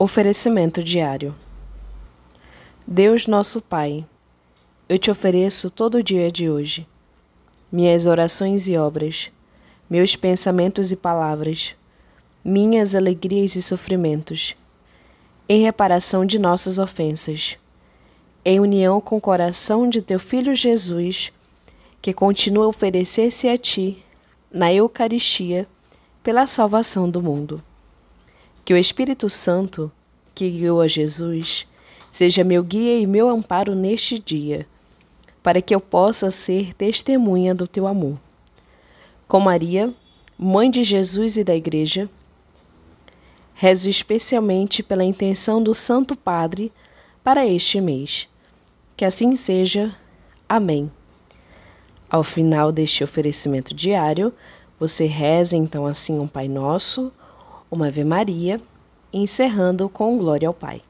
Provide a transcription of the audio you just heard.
Oferecimento diário. Deus nosso Pai, eu te ofereço todo o dia de hoje, minhas orações e obras, meus pensamentos e palavras, minhas alegrias e sofrimentos, em reparação de nossas ofensas, em união com o coração de teu Filho Jesus, que continua a oferecer-se a ti na Eucaristia pela salvação do mundo. Que o Espírito Santo, que guiou a Jesus, seja meu guia e meu amparo neste dia, para que eu possa ser testemunha do teu amor. Com Maria, mãe de Jesus e da Igreja, rezo especialmente pela intenção do Santo Padre para este mês. Que assim seja. Amém. Ao final deste oferecimento diário, você reza então assim um Pai Nosso uma Ave Maria, encerrando com glória ao Pai.